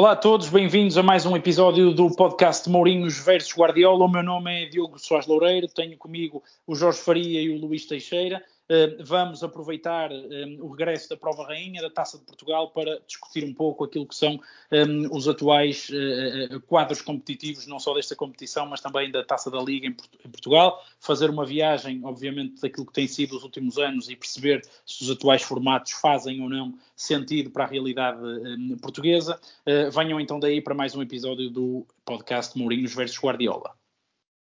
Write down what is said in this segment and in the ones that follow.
Olá a todos, bem-vindos a mais um episódio do podcast Mourinhos versus Guardiola. O meu nome é Diogo Soares Loureiro, tenho comigo o Jorge Faria e o Luís Teixeira. Eh, vamos aproveitar um, o regresso da Prova Rainha da Taça de Portugal para discutir um pouco aquilo que são um, os atuais quadros competitivos, não só desta competição, mas também da Taça da Liga em, Portugal. Fazer uma viagem, obviamente, daquilo que tem sido os últimos anos e perceber se os atuais formatos fazem ou não sentido para a realidade portuguesa. Venham então daí para mais um episódio do podcast Mourinhos versus Guardiola.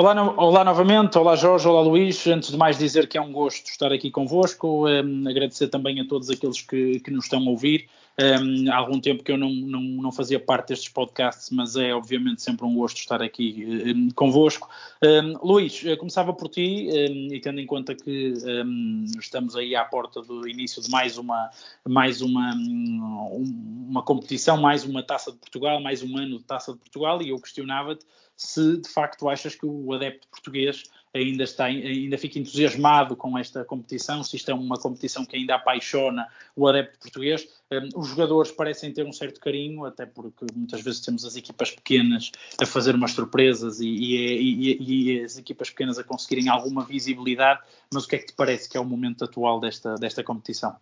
Olá, no, olá novamente, olá Jorge, olá Luís. Antes de mais dizer que é um gosto estar aqui convosco, um, agradecer também a todos aqueles que, que nos estão a ouvir. Um, há algum tempo que eu não, não, não, fazia parte destes podcasts, mas é obviamente sempre um gosto estar aqui um, convosco. Um, Luís, começava por ti, e tendo em conta que estamos aí à porta do início de mais uma, mais uma, uma competição, mais uma taça de Portugal, mais um ano de taça de Portugal, e eu questionava-te se de facto achas que o adepto português ainda, está, ainda fica entusiasmado com esta competição, se isto é uma competição que ainda apaixona o adepto português. Um, os jogadores parecem ter um certo carinho, até porque muitas vezes temos as equipas pequenas a fazer umas surpresas e, e, e, e as equipas pequenas a conseguirem alguma visibilidade, mas o que é que te parece que é o momento atual desta, desta competição?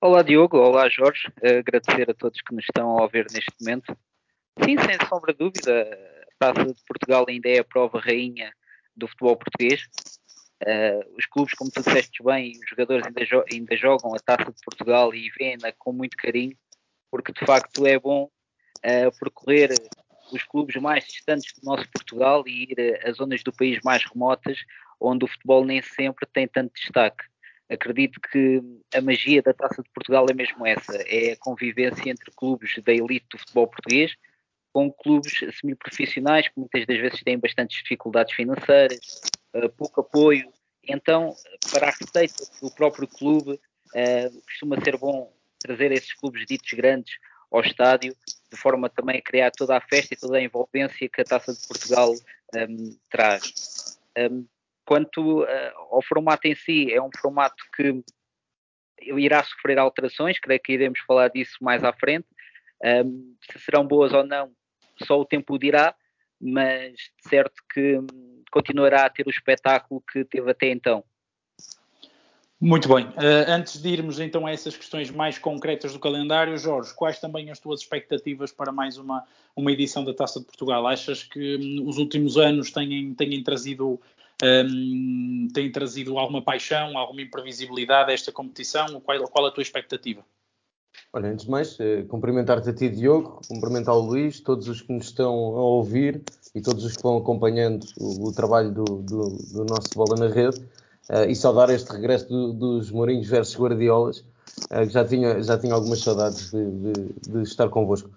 Olá Diogo, olá Jorge, agradecer a todos que nos estão a ouvir neste momento. Sim, sem sombra de dúvida, a Taça de Portugal ainda é a prova rainha do futebol português. Uh, os clubes, como tu disseste bem, os jogadores ainda, jo ainda jogam a Taça de Portugal e vêem-na com muito carinho, porque de facto é bom uh, percorrer os clubes mais distantes do nosso Portugal e ir a zonas do país mais remotas, onde o futebol nem sempre tem tanto destaque. Acredito que a magia da Taça de Portugal é mesmo essa, é a convivência entre clubes da elite do futebol português, com clubes semi-profissionais que muitas das vezes têm bastantes dificuldades financeiras, uh, pouco apoio. Então, para a receita do próprio clube, uh, costuma ser bom trazer esses clubes ditos grandes ao estádio, de forma também a criar toda a festa e toda a envolvência que a Taça de Portugal um, ehm, traz. Um, ehm, quanto uh, ao formato em si, é um formato que irá sofrer alterações, creio que iremos falar disso mais à frente. Um, ehm, se serão boas ou não, só o tempo dirá, mas certo que hum, continuará a ter o espetáculo que teve até então. Muito bem. Uh, antes de irmos então a essas questões mais concretas do calendário, Jorge, quais também as tuas expectativas para mais uma, uma edição da Taça de Portugal? Achas que um, os últimos anos têm, têm, trazido, um, têm trazido alguma paixão, alguma imprevisibilidade a esta competição? Qual, qual a tua expectativa? Olha, antes de mais, eh, cumprimentar-te a ti, Diogo, cumprimentar o Luís, todos os que nos estão a ouvir e todos os que vão acompanhando o, o trabalho do, do, do, nosso Bola na Rede uh, e saudar este regresso do, dos Mourinhos versus Guardiolas, uh, que já tinha, já tinha algumas saudades de, de, de estar convosco.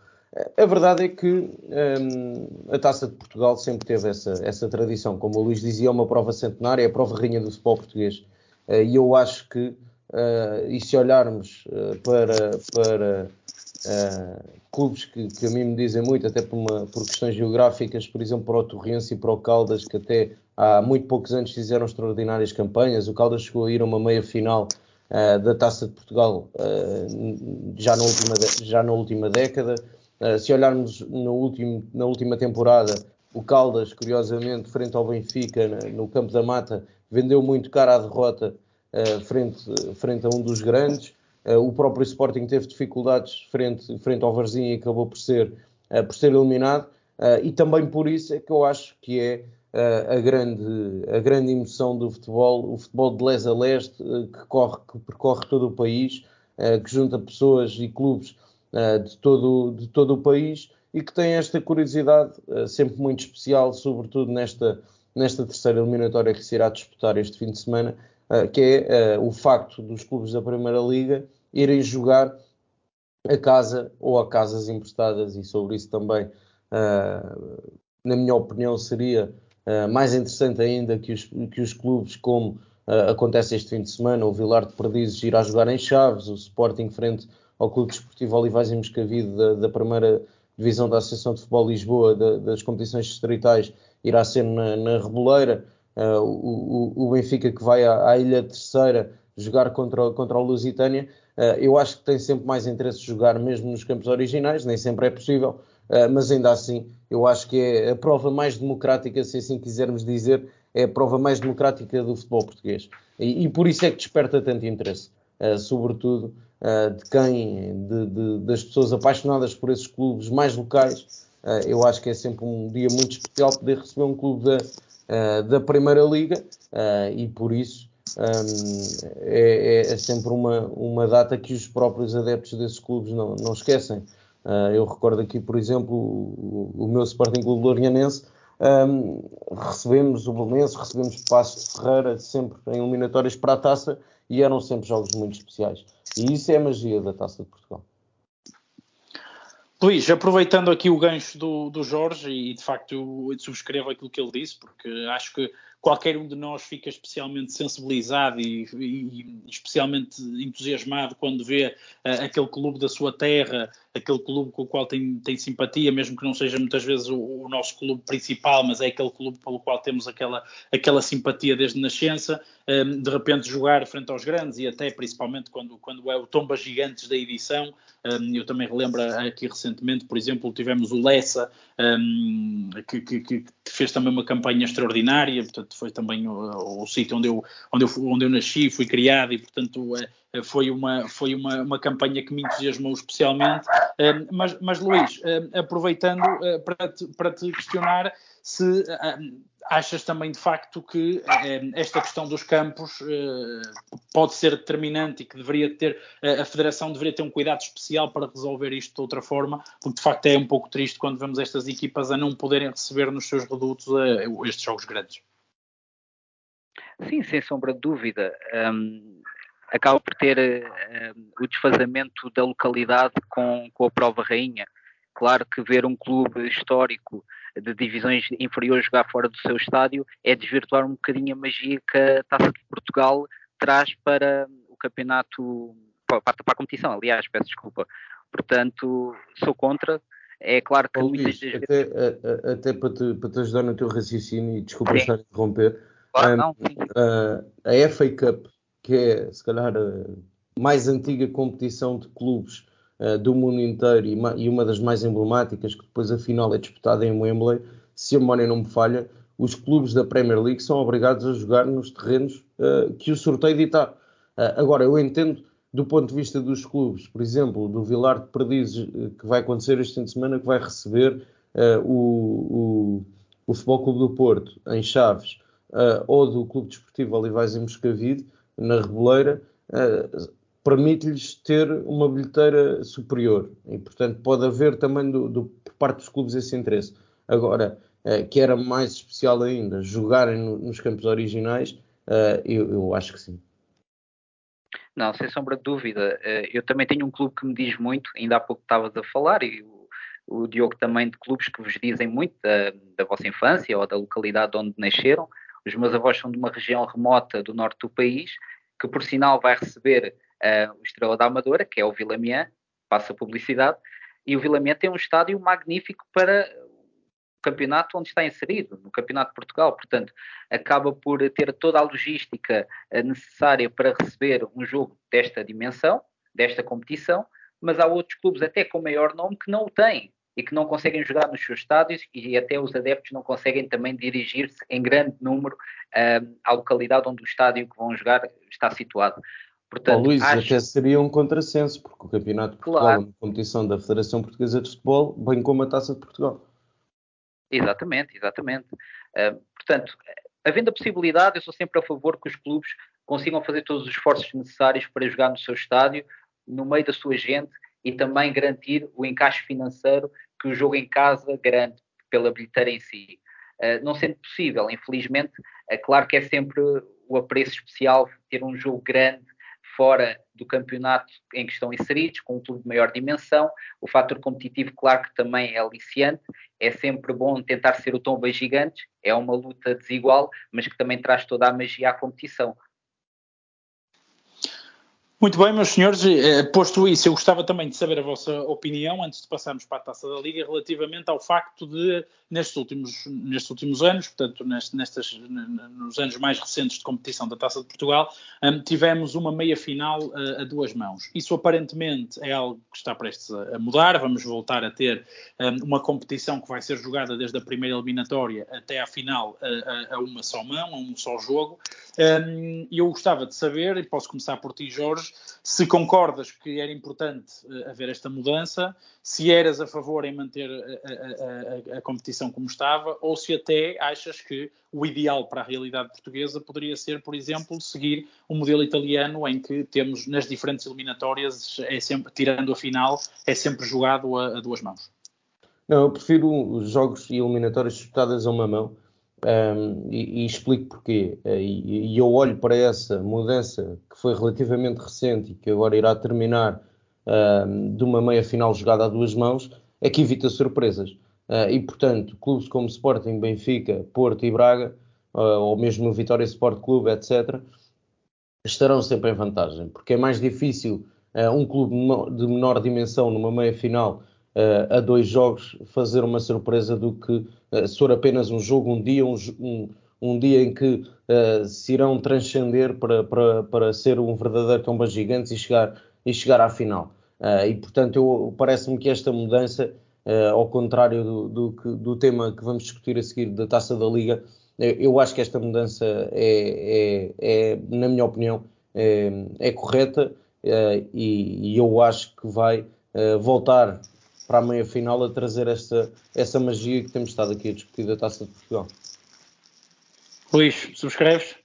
A verdade é que um, a Taça de Portugal sempre teve essa, essa tradição. Como o Luís dizia, é uma prova centenária, é a prova rainha do futebol português. Uh, e eu acho que Uh, e se olharmos uh, para, para uh, clubes que, que, a mim me dizem muito, até por, uma, por, questões geográficas, por exemplo, para o Torrense e para o Caldas, que até há muito poucos anos fizeram extraordinárias campanhas. O Caldas chegou a ir a uma meia final da Taça de Portugal já, na última, já na última década. se olharmos no último, na última temporada, o Caldas, curiosamente, frente ao Benfica, no Campo da Mata, vendeu muito cara à derrota frente, frente a um dos grandes. Uh, o próprio Sporting teve dificuldades frente, frente ao Varzim e acabou por ser, uh, por ser eliminado. e também por isso é que eu acho que é a, grande, a grande emoção do futebol, o futebol de leste a leste, que, corre, que percorre todo o país, que junta pessoas e clubes de, todo, de todo o país e que tem esta curiosidade sempre muito especial, sobretudo nesta, nesta terceira eliminatória que se irá disputar este fim de semana, que é uh, o facto dos clubes da Primeira Liga irem jogar a casa ou a casas emprestadas, e sobre isso também, uh, na minha opinião, seria mais interessante ainda que os, que os clubes como acontece este fim de semana, o Vilar de Perdizes irá jogar em Chaves, o Sporting frente ao Clube Desportivo Olivais e Moscavide da, da primeira divisão da Associação de Futebol Lisboa da, das competições distritais irá ser na, na Reboleira, uh, o, o, Benfica que vai à, à, Ilha Terceira jogar contra, contra o Lusitânia, uh, eu acho que tem sempre mais interesse de jogar mesmo nos campos originais, nem sempre é possível, uh, mas ainda assim eu acho que é a prova mais democrática, se assim quisermos dizer, é a prova mais democrática do futebol português. E, e por isso é que desperta tanto interesse, sobretudo de quem, de, de, das pessoas apaixonadas por esses clubes mais locais. Eu acho que é sempre um dia muito especial poder receber um clube da, uh, da Primeira Liga e por isso um, é, é, sempre uma, uma data que os próprios adeptos desses clubes não, não esquecem. eu recordo aqui, por exemplo, o, o meu Sporting Clube Lorianense, um, recebemos o Belenense, recebemos Passos de Ferreira, sempre em eliminatórias para a taça, e eram sempre jogos muito especiais. E isso é a magia da Taça de Portugal. Luís, aproveitando aqui o gancho do, do Jorge, e de facto eu subscrevo aquilo que ele disse, porque acho que qualquer um de nós fica especialmente sensibilizado e, e, especialmente entusiasmado quando vê uh, aquele clube da sua terra, aquele clube com o qual tem, tem simpatia, mesmo que não seja muitas vezes o, o, nosso clube principal, mas é aquele clube pelo qual temos aquela, aquela simpatia desde nascença, um, ehm, de repente jogar frente aos grandes e até principalmente quando, quando é o Tomba Gigantes da edição. Eu também relembro aqui recentemente, por exemplo, tivemos o Lessa, que, que, que, fez também uma campanha extraordinária, portanto foi também o, o sítio onde eu, onde, eu, onde eu nasci, fui criado e portanto é, foi uma, foi uma, uma campanha que me entusiasmou especialmente. Mas, mas Luís, aproveitando eh, para te, para te questionar se achas também de facto que esta questão dos campos eh, pode ser determinante e que deveria ter a Federação deveria ter um cuidado especial para resolver isto de outra forma, porque de facto é um pouco triste quando vemos estas equipas a não poderem receber nos seus redutos eh, estes jogos grandes. Sim, sem sombra de dúvida. Um, acaba por ter o desfazamento da localidade com, com a prova rainha. Claro que ver um clube histórico de divisões inferiores jogar fora do seu estádio é desvirtuar um bocadinho a magia que a Taça de Portugal traz para o campeonato, para, para a competição, aliás, peço desculpa. Portanto, sou contra. É claro que oh, muitas até, vezes... até para, te, para te ajudar no teu raciocínio, e desculpa sim. estar a interromper, claro, um, não, a FA Cup, que é se calhar a mais antiga competição de clubes uh, do mundo inteiro e, e, uma das mais emblemáticas, que depois a final é disputada em Wembley, se a memória não me falha, os clubes da Premier League são obrigados a jogar nos terrenos uh, que o sorteio dita. Uh, agora, eu entendo do ponto de vista dos clubes, por exemplo, do Vilar de Perdizes, que vai acontecer este fim de semana, que vai receber o, o, o Futebol Clube do Porto em Chaves, ou do Clube Desportivo Olivais em Moscavide, na Reboleira, permite-lhes ter uma bilheteira superior. E, portanto, pode haver também do, do, por parte dos clubes esse interesse. Agora, uh, que era mais especial ainda, jogarem no, nos campos originais, eu, eu acho que sim. Não, sem sombra de dúvida. Eu também tenho um clube que me diz muito, ainda há pouco estavas a falar, e o, o Diogo também, de clubes que vos dizem muito da, da vossa infância ou da localidade onde nasceram. Os meus avós são de uma região remota do norte do país, que por sinal vai receber uh, o Estrela da Amadora, que é o Vila Mian, passa publicidade, e o Vila Mian tem um estádio magnífico para o campeonato onde está inserido, no Campeonato de Portugal. Portanto, acaba por ter toda a logística uh, necessária para receber um jogo desta dimensão, desta competição, mas há outros clubes até com maior nome que não o têm e que não conseguem jogar nos seus estádios e até os adeptos não conseguem também dirigir-se em grande número uh, à localidade onde o estádio que vão jogar está situado. Portanto, oh, Luís, acho... até seria um contrassenso, porque o Campeonato de Portugal claro. é uma competição da Federação Portuguesa de Futebol, bem como a Taça de Portugal. Exatamente, exatamente. Uh, portanto, havendo a possibilidade, eu sou sempre a favor que os clubes consigam fazer todos os esforços necessários para jogar no seu estádio, no meio da sua gente e também garantir o encaixe financeiro que o jogo em casa garante pela bilheteira em si. Uh, não sendo possível, infelizmente, é claro que é sempre o apreço especial ter um jogo grande fora do campeonato em que estão inseridos, com um clube de maior dimensão. O fator competitivo, claro que também é aliciante. É sempre bom tentar ser o tomba gigantes. É uma luta desigual, mas que também traz toda a magia à competição. Muito bem, meus senhores, eh, posto isso, eu gostava também de saber a vossa opinião, antes de passarmos para a Taça da Liga, relativamente ao facto de, nestes últimos, nestes últimos anos, portanto, nestas, nos anos mais recentes de competição da Taça de Portugal, um, tivemos uma meia-final a, eh, a, duas mãos. Isso aparentemente é algo que está prestes a, mudar, vamos voltar a ter um, uma competição que vai ser jogada desde a primeira eliminatória até à final a, a uma só mão, a um só jogo, e eu gostava de saber, e posso começar por ti, Jorge, se concordas que era importante uh, haver esta mudança, se eras a favor em manter a, a, a, a, competição como estava, ou se até achas que o ideal para a realidade portuguesa poderia ser, por exemplo, seguir o um modelo italiano em que temos nas diferentes eliminatórias, é sempre, tirando a final, é sempre jogado a, duas mãos. Não, eu prefiro os jogos e eliminatórias disputadas a uma mão um, e, e, explico porquê. Eh, e, e, eu olho para essa mudança que foi relativamente recente e que agora irá terminar um, de uma meia final jogada a duas mãos, é que evita surpresas. Uh, e, portanto, clubes como Sporting, Benfica, Porto e Braga, uh, ou mesmo Vitória Sport Clube, etc., estarão sempre em vantagem, porque é mais difícil uh, um clube de menor dimensão numa meia final uh, a dois jogos fazer uma surpresa do que uh, se for apenas um jogo, um dia, um, um, um dia em que uh, se irão transcender para, para, para ser um verdadeiro tomba gigante e chegar, e chegar à final. Uh, e portanto, parece-me que esta mudança, ao contrário do, do, do, tema que vamos discutir a seguir da taça da Liga, eu acho que esta mudança é, é, é na minha opinião, é, é correta e, e, eu acho que vai voltar para a meia final a trazer essa, essa magia que temos estado aqui a discutir da Taça de Portugal. Luís, subscreves?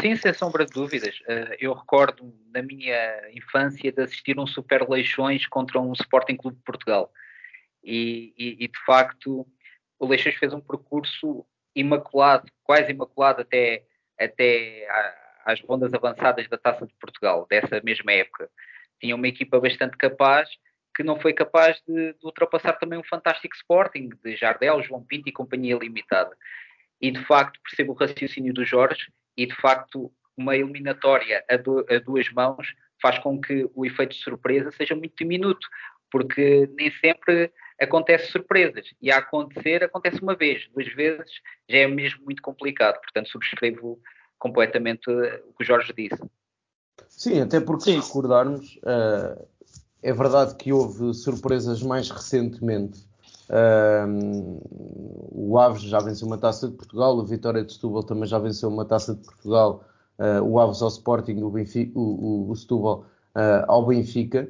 Sim, sem sombra de dúvidas. Eh, eu recordo na minha infância de assistir um Super Leixões contra um Sporting Clube de Portugal. E, e, e, de facto o Leixões fez um percurso imaculado, quase imaculado até, até às rondas avançadas da Taça de Portugal, dessa mesma época tinha uma equipa bastante capaz que não foi capaz de, de, ultrapassar também um fantástico Sporting de Jardel, João Pinto e companhia limitada. E de facto percebo o raciocínio do Jorge e de facto uma eliminatória a, do, a duas mãos faz com que o efeito de surpresa seja muito diminuto, porque nem sempre acontece surpresas. E a acontecer, acontece uma vez, duas vezes, já é mesmo muito complicado. Portanto, subscrevo completamente o que o Jorge disse. Sim, até porque Sim. se recordarmos, uh, é verdade que houve surpresas mais recentemente. Uh, o Aves já venceu uma taça de Portugal, o Vitória de Setúbal também já venceu uma taça de Portugal, uh, o Aves ao Sporting, o, Benfica, o, o, o Setúbal ao Benfica.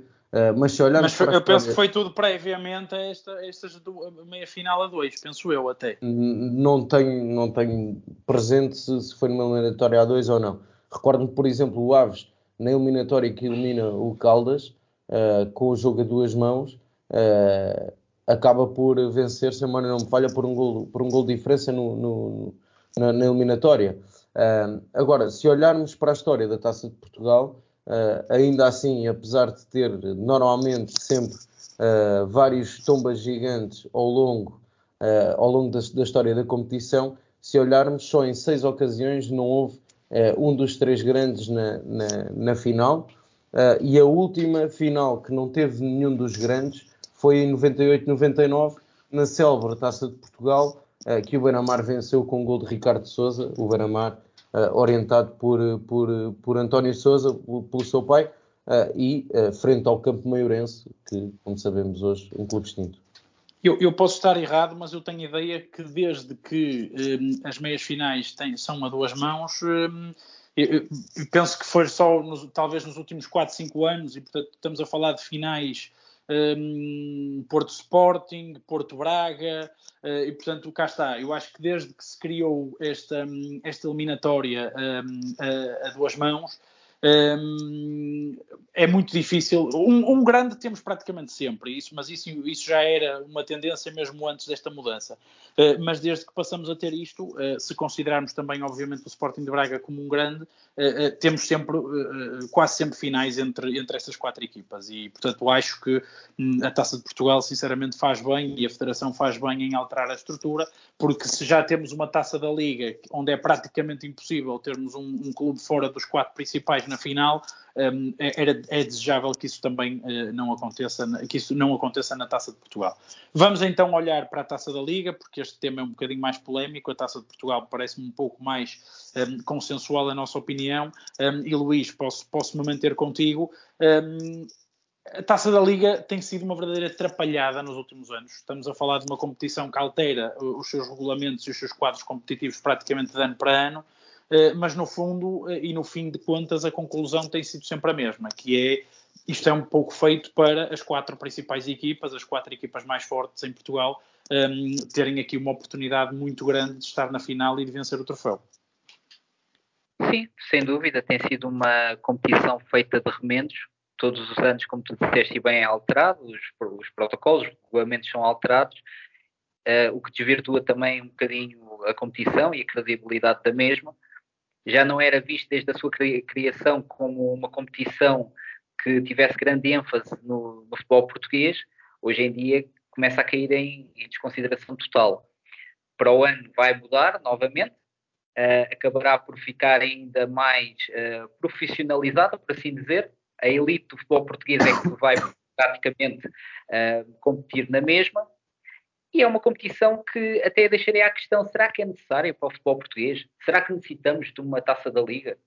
mas se olharmos mas foi, eu penso que foi tudo previamente a esta, estas meia final a dois, penso eu até. Não tenho, não tenho presente se, se foi numa eliminatória a dois ou não. Recordo-me, por exemplo, o Aves na eliminatória que elimina o Caldas, uh, com o jogo a duas mãos, uh, acaba por vencer, se a memória não me falha, por um gol, por um gol de diferença no, no, na, na, eliminatória. Uh, agora, se olharmos para a história da Taça de Portugal, ainda assim, apesar de ter normalmente sempre vários tombas gigantes ao longo, ao longo da, da história da competição, se olharmos, só em seis ocasiões não houve um dos três grandes na, na, na final. Uh, e a última final que não teve nenhum dos grandes foi em 98-99, na célebre Taça de Portugal, uh, que o Beira-Mar venceu com o gol de Ricardo Souza, o Beira-Mar orientado por, por, por António Souza, pelo seu pai, e frente ao Campo Maiorense, que, como sabemos hoje, é um clube extinto. Eu, eu, posso estar errado, mas eu tenho a ideia que desde que um, as meias finais têm, são a duas mãos, um, eu, eu, penso que foi só nos, talvez nos últimos 4, 5 anos, e portanto estamos a falar de finais um, Porto Sporting, Porto Braga, uh, e portanto cá está. Eu acho que desde que se criou esta, hum, esta eliminatória um, a, a duas mãos, É muito difícil. Um, um, grande temos praticamente sempre, isso, mas isso, isso já era uma tendência mesmo antes desta mudança. Uh, mas desde que passamos a ter isto, uh, se considerarmos também, obviamente, o Sporting de Braga como um grande, uh, temos sempre, quase sempre finais entre, entre estas quatro equipas. E, portanto, acho que hum, a Taça de Portugal, sinceramente, faz bem e a Federação faz bem em alterar a estrutura, porque se já temos uma Taça da Liga onde é praticamente impossível termos um, um clube fora dos quatro principais na final, um, é, era, é desejável que isso também uh, não aconteça, que isso não aconteça na Taça de Portugal. Vamos então olhar para a Taça da Liga, porque este tema é um bocadinho mais polémico. A Taça de Portugal parece-me um pouco mais um, consensual, a nossa opinião. Um, e Luís, posso, posso me manter contigo. A Taça da Liga tem sido uma verdadeira atrapalhada nos últimos anos. Estamos a falar de uma competição que altera os seus regulamentos e os seus quadros competitivos praticamente de ano para ano. Eh, mas no fundo eh, e no fim de contas a conclusão tem sido sempre a mesma, que é isto é um pouco feito para as quatro principais equipas, as quatro equipas mais fortes em Portugal, ehm, terem aqui uma oportunidade muito grande de estar na final e de vencer o troféu. Sim, sem dúvida, tem sido uma competição feita de remendos. Todos os anos, como tu disseste, bem é alterado, os, os protocolos, os regulamentos são alterados, uh, o que desvirtua também um bocadinho a competição e a credibilidade da mesma já não era visto desde a sua criação como uma competição que tivesse grande ênfase no, no futebol português, hoje em dia começa a cair em, em desconsideração total. Para o ano vai mudar novamente, uh, acabará por ficar ainda mais uh, profissionalizada, por assim dizer. A elite do futebol português é que vai praticamente uh, competir na mesma, e é uma competição que até deixaria a questão: será que é necessária para o futebol português? Será que necessitamos de uma taça da Liga?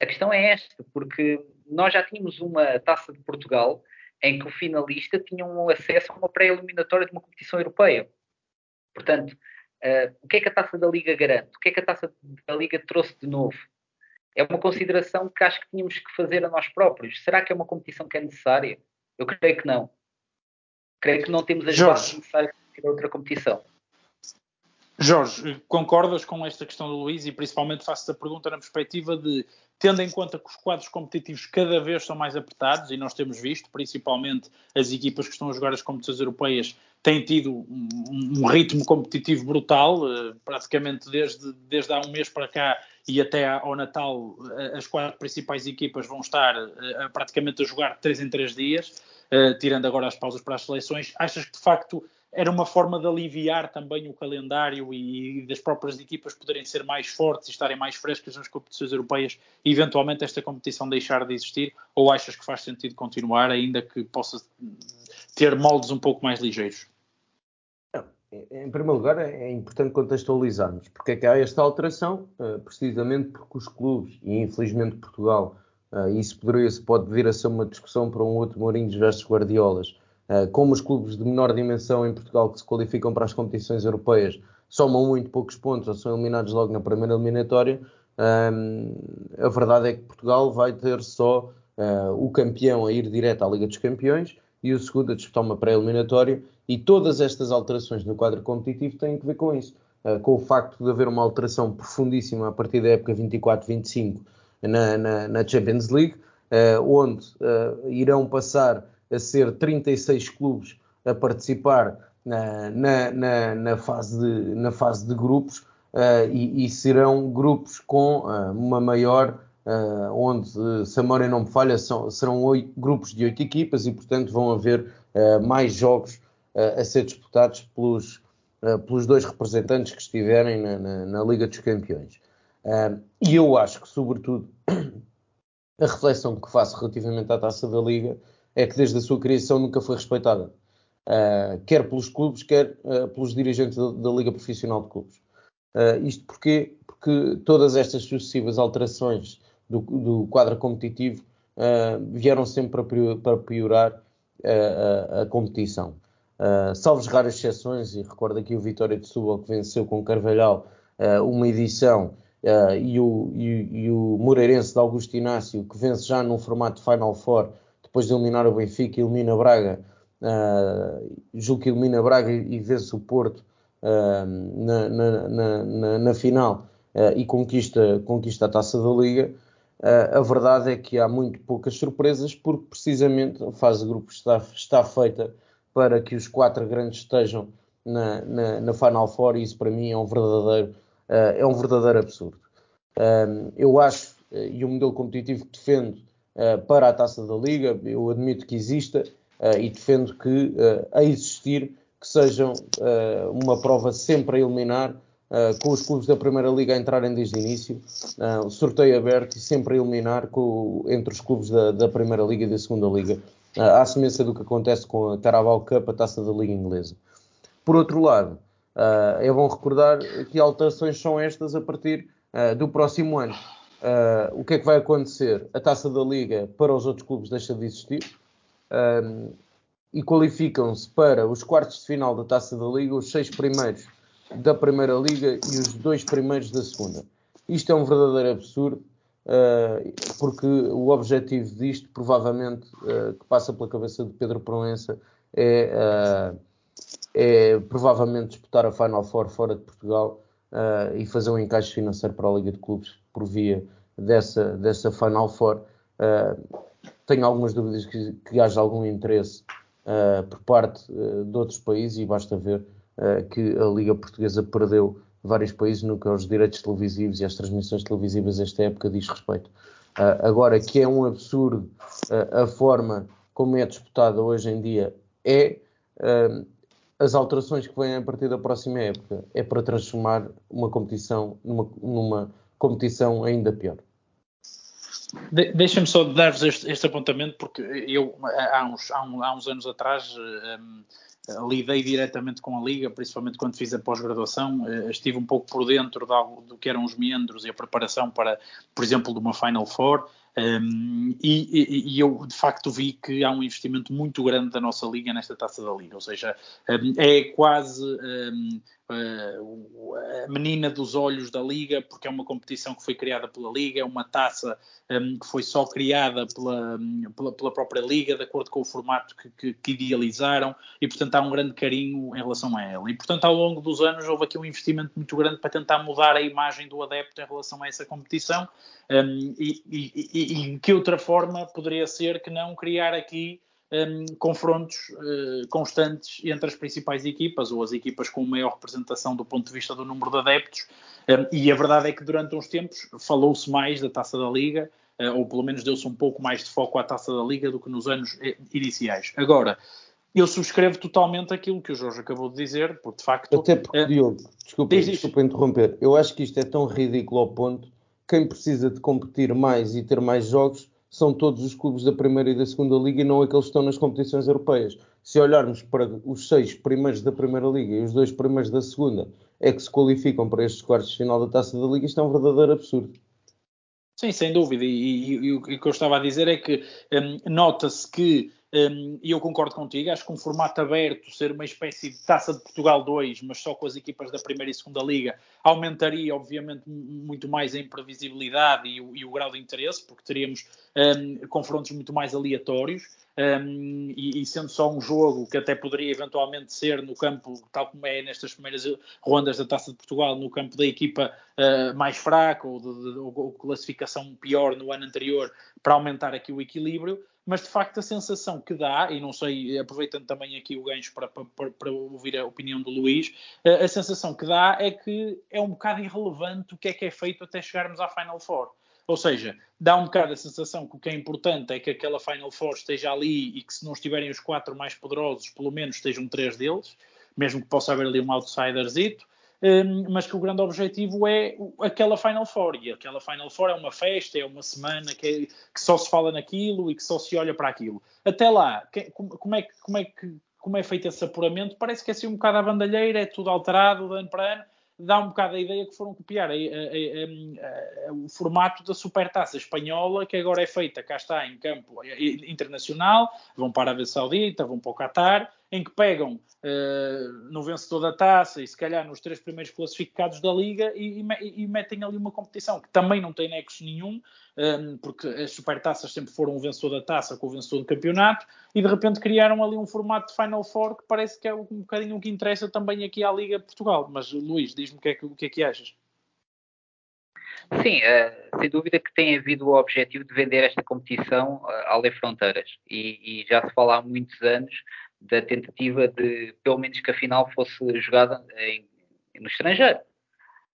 A questão é esta, porque nós já tínhamos uma taça de Portugal em que o finalista tinha um acesso a uma pré-eliminatória de uma competição europeia. Portanto, uh, o que é que a taça da Liga garante? O que é que a taça da Liga trouxe de novo? É uma consideração que acho que tínhamos que fazer a nós próprios. Será que é uma competição que é necessária? Eu creio que não. Creio que não temos as bases necessárias para outra competição. Jorge, concordas com esta questão do Luís e principalmente faço a pergunta na perspectiva de, tendo em conta que os quadros competitivos cada vez são mais apertados e nós temos visto, principalmente as equipas que estão a jogar as competições europeias têm tido um, um ritmo competitivo brutal, eh, praticamente desde, desde há um mês para cá e até ao Natal eh, as quatro principais equipas vão estar eh, praticamente a jogar três em três dias, tirando agora as pausas para as seleções. Achas que de facto era uma forma de aliviar também o calendário e das próprias equipas poderem ser mais fortes e estarem mais frescas nas competições europeias e eventualmente esta competição deixar de existir? Ou achas que faz sentido continuar, ainda que possa ter moldes um pouco mais ligeiros? Em primeiro lugar, é importante contextualizarmos porque é que há esta alteração, eh, precisamente porque os clubes, e infelizmente Portugal, eh, isso poderia, pode vir a ser uma discussão para um outro Mourinho versus Guardiolas, eh, como os clubes de menor dimensão em Portugal que se qualificam para as competições europeias somam muito poucos pontos ou são eliminados logo na primeira eliminatória, ehm, a verdade é que Portugal vai ter só o campeão a ir direto à Liga dos Campeões e o segundo a disputar uma pré-eliminatória e todas estas alterações no quadro competitivo têm que ver com isso, eh, com o facto de haver uma alteração profundíssima a partir da época 24-25 na, na, na, Champions League, onde irão passar a ser 36 clubes a participar na, na, na fase, de, na fase de grupos uh, e, e, serão grupos com uh, uma maior, uh, onde, se a memória não me falha, são, serão oito, grupos de oito equipas e, portanto, vão haver mais jogos a ser disputados pelos, pelos dois representantes que estiverem na, na, na Liga dos Campeões. e eu acho que, sobretudo, a reflexão que faço relativamente à taça da Liga é que desde a sua criação nunca foi respeitada, uh, quer pelos clubes, quer uh, pelos dirigentes da, da, Liga Profissional de Clubes. Uh, isto porquê? Porque todas estas sucessivas alterações do, do quadro competitivo vieram sempre para, piorar a, a, competição. Uh, salvos raras exceções, e recordo aqui o Vitória de Setúbal que venceu com Carvalhal uma edição Uh, e, o, e, e, o Moreirense de Augusto Inácio, que vence já num formato Final Four, depois de eliminar o Benfica, elimina Braga, uh, julgo que elimina Braga e vence o Porto uh, na, na, na, na, final uh, e conquista, conquista a taça da Liga. Uh, a verdade é que há muito poucas surpresas, porque precisamente a fase de grupos está, está feita para que os quatro grandes estejam na, na, na Final Four e isso para mim é um verdadeiro, uh, é um verdadeiro absurdo. eu acho, e o modelo competitivo que defendo para a taça da Liga, eu admito que exista e defendo que, a existir, que sejam uma prova sempre a eliminar uh, com os clubes da Primeira Liga a entrarem desde o início, uh, sorteio aberto e sempre a eliminar com, entre os clubes da, da, Primeira Liga e da Segunda Liga, uh, à semelhança do que acontece com a Carabao Cup, a taça da Liga Inglesa. Por outro lado, uh, é bom recordar que alterações são estas a partir do próximo ano. o que é que vai acontecer? A taça da Liga para os outros clubes deixa de existir. e qualificam-se para os quartos de final da Taça da Liga os seis primeiros da Primeira Liga e os dois primeiros da Segunda. Isto é um verdadeiro absurdo, uh, porque o objetivo disto, provavelmente, uh, que passa pela cabeça de Pedro Proença, é, uh, é provavelmente disputar a Final Four fora de Portugal e fazer um encaixe financeiro para a Liga de Clubes por via dessa, dessa Final Four. tenho algumas dúvidas que, que haja algum interesse por parte de outros países e basta ver que a Liga Portuguesa perdeu vários países no que aos direitos televisivos e às transmissões televisivas esta época diz respeito. Uh, agora, que é um absurdo uh, a forma como é disputada hoje em dia, é as alterações que vêm a partir da próxima época, é para transformar uma competição numa, numa competição ainda pior. De, Deixa-me só dar-vos este, este, apontamento, porque eu há uns, há, um, há uns anos atrás um, lidei diretamente com a Liga, principalmente quando fiz a pós-graduação, eh, estive um pouco por dentro do que eram os meandros e a preparação para, por exemplo, de uma Final Four. Um, e, e, eu de facto vi que há um investimento muito grande da nossa liga nesta taça da liga, ou seja, um, é quase um, uh, a menina dos olhos da liga, porque é uma competição que foi criada pela liga, é uma taça que foi só criada pela, pela, pela, própria liga, de acordo com o formato que, que, que, idealizaram, e portanto há um grande carinho em relação a ela. E portanto, ao longo dos anos, houve aqui um investimento muito grande para tentar mudar a imagem do adepto em relação a essa competição. e, e e, que outra forma poderia ser que não criar aqui um, confrontos uh, constantes entre as principais equipas ou as equipas com maior representação do ponto de vista do número de adeptos. Um, e a verdade é que durante uns tempos falou-se mais da taça da Liga, uh, ou pelo menos deu-se um pouco mais de foco à taça da Liga do que nos anos eh, iniciais. Agora, eu subscrevo totalmente aquilo que o Jorge acabou de dizer, porque de facto. Até porque, uh, Diogo, desculpa, desculpa interromper, eu acho que isto é tão ridículo ao ponto quem precisa de competir mais e ter mais jogos são todos os clubes da primeira e da segunda liga e não aqueles que estão nas competições europeias. Se olharmos para os seis primeiros da primeira liga e os dois primeiros da segunda é que se qualificam para estes quartos de final da taça da liga, isto é um verdadeiro absurdo. Sim, sem dúvida. E, e, e, o que eu estava a dizer é que um, nota-se que um, e eu concordo contigo, acho que um formato aberto, ser uma espécie de taça de Portugal 2, mas só com as equipas da primeira e segunda liga, aumentaria, obviamente, muito mais a imprevisibilidade e o, e o grau de interesse, porque teríamos um, confrontos muito mais aleatórios. Um, e, e, sendo só um jogo que até poderia eventualmente ser no campo, tal como é nestas primeiras rondas da Taça de Portugal, no campo da equipa uh, mais fraca ou, de, de, ou classificação pior no ano anterior, para aumentar aqui o equilíbrio, mas de facto a sensação que dá, e não sei, aproveitando também aqui o gancho para, para, para ouvir a opinião do Luís, a sensação que dá é que é um bocado irrelevante o que é que é feito até chegarmos à Final Four. Ou seja, dá um bocado a sensação que o que é importante é que aquela Final Four esteja ali e que se não estiverem os quatro mais poderosos, pelo menos estejam três deles, mesmo que possa haver ali um outsiderzito, mas que o grande objetivo é aquela Final Four. E aquela Final Four é uma festa, é uma semana que, é, que só se fala naquilo e que só se olha para aquilo. Até lá, que, como, é, como, é que, como é feito esse apuramento? Parece que é assim um bocado a bandalheira, é tudo alterado de ano para ano dá um bocado a ideia que foram copiar a, a, a, o formato da supertaça espanhola, que agora é feita, cá está, em campo internacional, vão para a Arábia Saudita, vão para o Qatar, em que pegam uh, no vencedor da taça e se calhar nos três primeiros classificados da liga e, e, e metem ali uma competição que também não tem nexo nenhum, um, ehm, porque as supertaças sempre foram o vencedor da taça com o vencedor do campeonato e de repente criaram ali um formato de Final Four que parece que é um bocadinho o que interessa também aqui à Liga Portugal. Mas Luís, diz-me o que, é que, o que é que achas? Sim, uh, sem dúvida que tem havido o objetivo de vender esta competição uh, além fronteiras e, e, já se fala há muitos anos da tentativa de, pelo menos que a final fosse jogada em, no estrangeiro.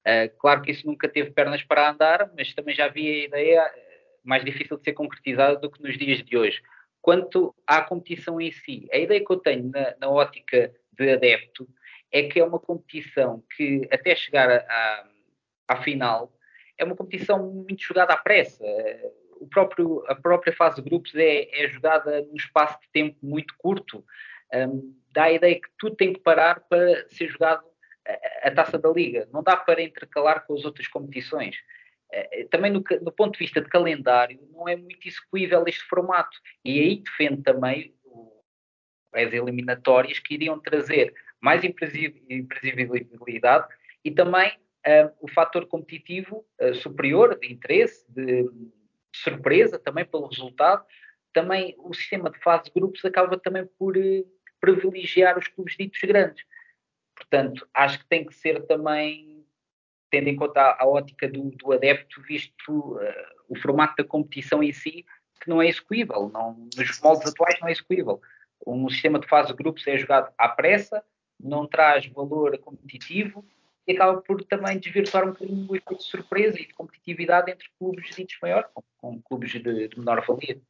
Uh, claro que isso nunca teve pernas para andar, mas também já havia a ideia mais difícil de ser concretizada do que nos dias de hoje. Quanto à competição em si, a ideia que eu tenho na, na ótica de adepto é que é uma competição que até chegar à final é uma competição muito jogada à pressa. O próprio, a própria fase de grupos é, é jogada num espaço de tempo muito curto. Um, dá a ideia que tudo tem que parar para ser jogado a, a, taça da liga. Não dá para intercalar com as outras competições. Uh, também no, no, ponto de vista de calendário, não é muito execuível este formato. E aí defende também as eliminatórias que iriam trazer mais imprevisibilidade e também uh, o fator competitivo uh, superior, de interesse, de, de, surpresa também pelo resultado. Também o sistema de fase de grupos acaba também por uh, privilegiar os clubes ditos grandes. Portanto, acho que tem que ser também, tendo em conta a, a ótica do, do, adepto, visto o formato da competição em si, que não é execuível. Não, nos moldes atuais não é execuível. Um sistema de fase de grupos é jogado à pressa, não traz valor competitivo e acaba por também desvirtuar um bocadinho o efeito de surpresa e de competitividade entre clubes ditos maiores com, com clubes de, de, menor valia.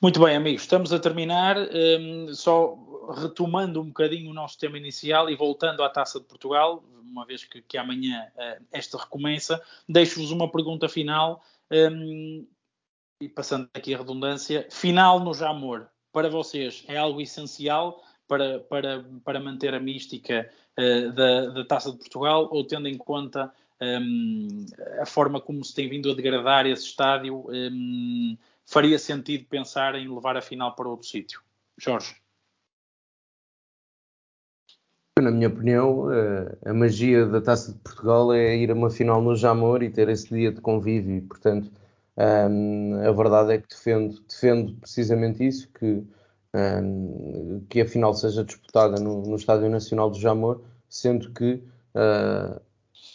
Muito bem, amigos, estamos a terminar. Um, só retomando um bocadinho o nosso tema inicial e voltando à Taça de Portugal, uma vez que, que amanhã uh, esta recomeça, deixo-vos uma pergunta final. Um, e passando aqui a redundância, final no Jamor, para vocês é algo essencial para, para, para manter a mística uh, da, da Taça de Portugal ou tendo em conta um, a forma como se tem vindo a degradar esse estádio, um, faria sentido pensar em levar a final para outro sítio? Jorge. Na minha opinião, eh, a magia da Taça de Portugal é ir a uma final no Jamor e ter esse dia de convívio. Portanto, a verdade é que defendo, defendo precisamente isso, que um, que a final seja disputada no, no, Estádio Nacional do Jamor, sendo que uh,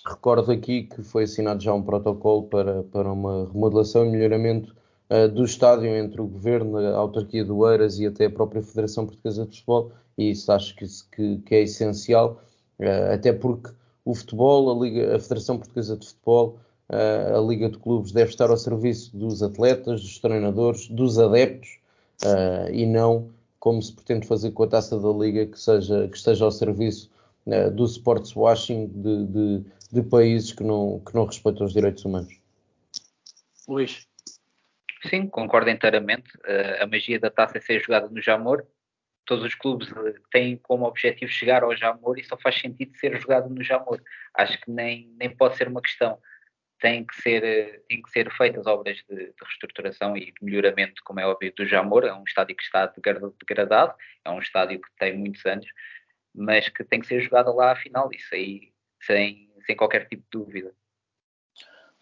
recordo aqui que foi assinado já um protocolo para, para uma remodelação e melhoramento uh, do estádio entre o Governo, a autarquia do Eiras e até a própria Federação Portuguesa de Futebol, e isso acho que, que, que é essencial, uh, até porque o futebol, a, Liga, a Federação Portuguesa de Futebol, a Liga de Clubes deve estar ao serviço dos atletas, dos treinadores, dos adeptos, uh, e não como se pretende fazer com a taça da Liga, que, seja, que esteja ao serviço uh, do sports washing de, de, de, países que não, que não respeitam os direitos humanos. Luís. Sim, concordo inteiramente. Uh, a magia da taça é ser jogada no Jamor. Todos os clubes têm como objetivo chegar ao Jamor e só faz sentido ser jogado no Jamor. Acho que nem, nem pode ser uma questão têm que ser, têm que ser feitas obras de, de, reestruturação e de melhoramento, como é óbvio, do Jamor. É um estádio que está degradado, é um estádio que tem muitos anos, mas que tem que ser jogado lá à final, isso aí sem, sem qualquer tipo de dúvida.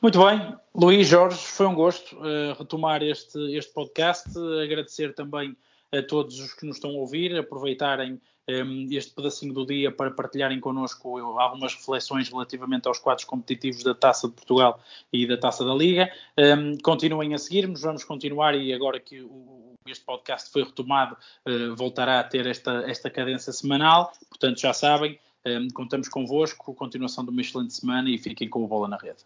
Muito bem, Luís Jorge, foi um gosto uh, retomar este, este podcast, agradecer também a todos os que nos estão a ouvir, aproveitarem um, este pedacinho do dia para partilharem connosco algumas reflexões relativamente aos quadros competitivos da Taça de Portugal e da Taça da Liga. Um, continuem a seguir-nos, vamos continuar e agora que o, este podcast foi retomado, uh, voltará a ter esta, esta cadência semanal, portanto já sabem, um, contamos convosco, continuação de uma excelente semana e fiquem com o Bola na Rede.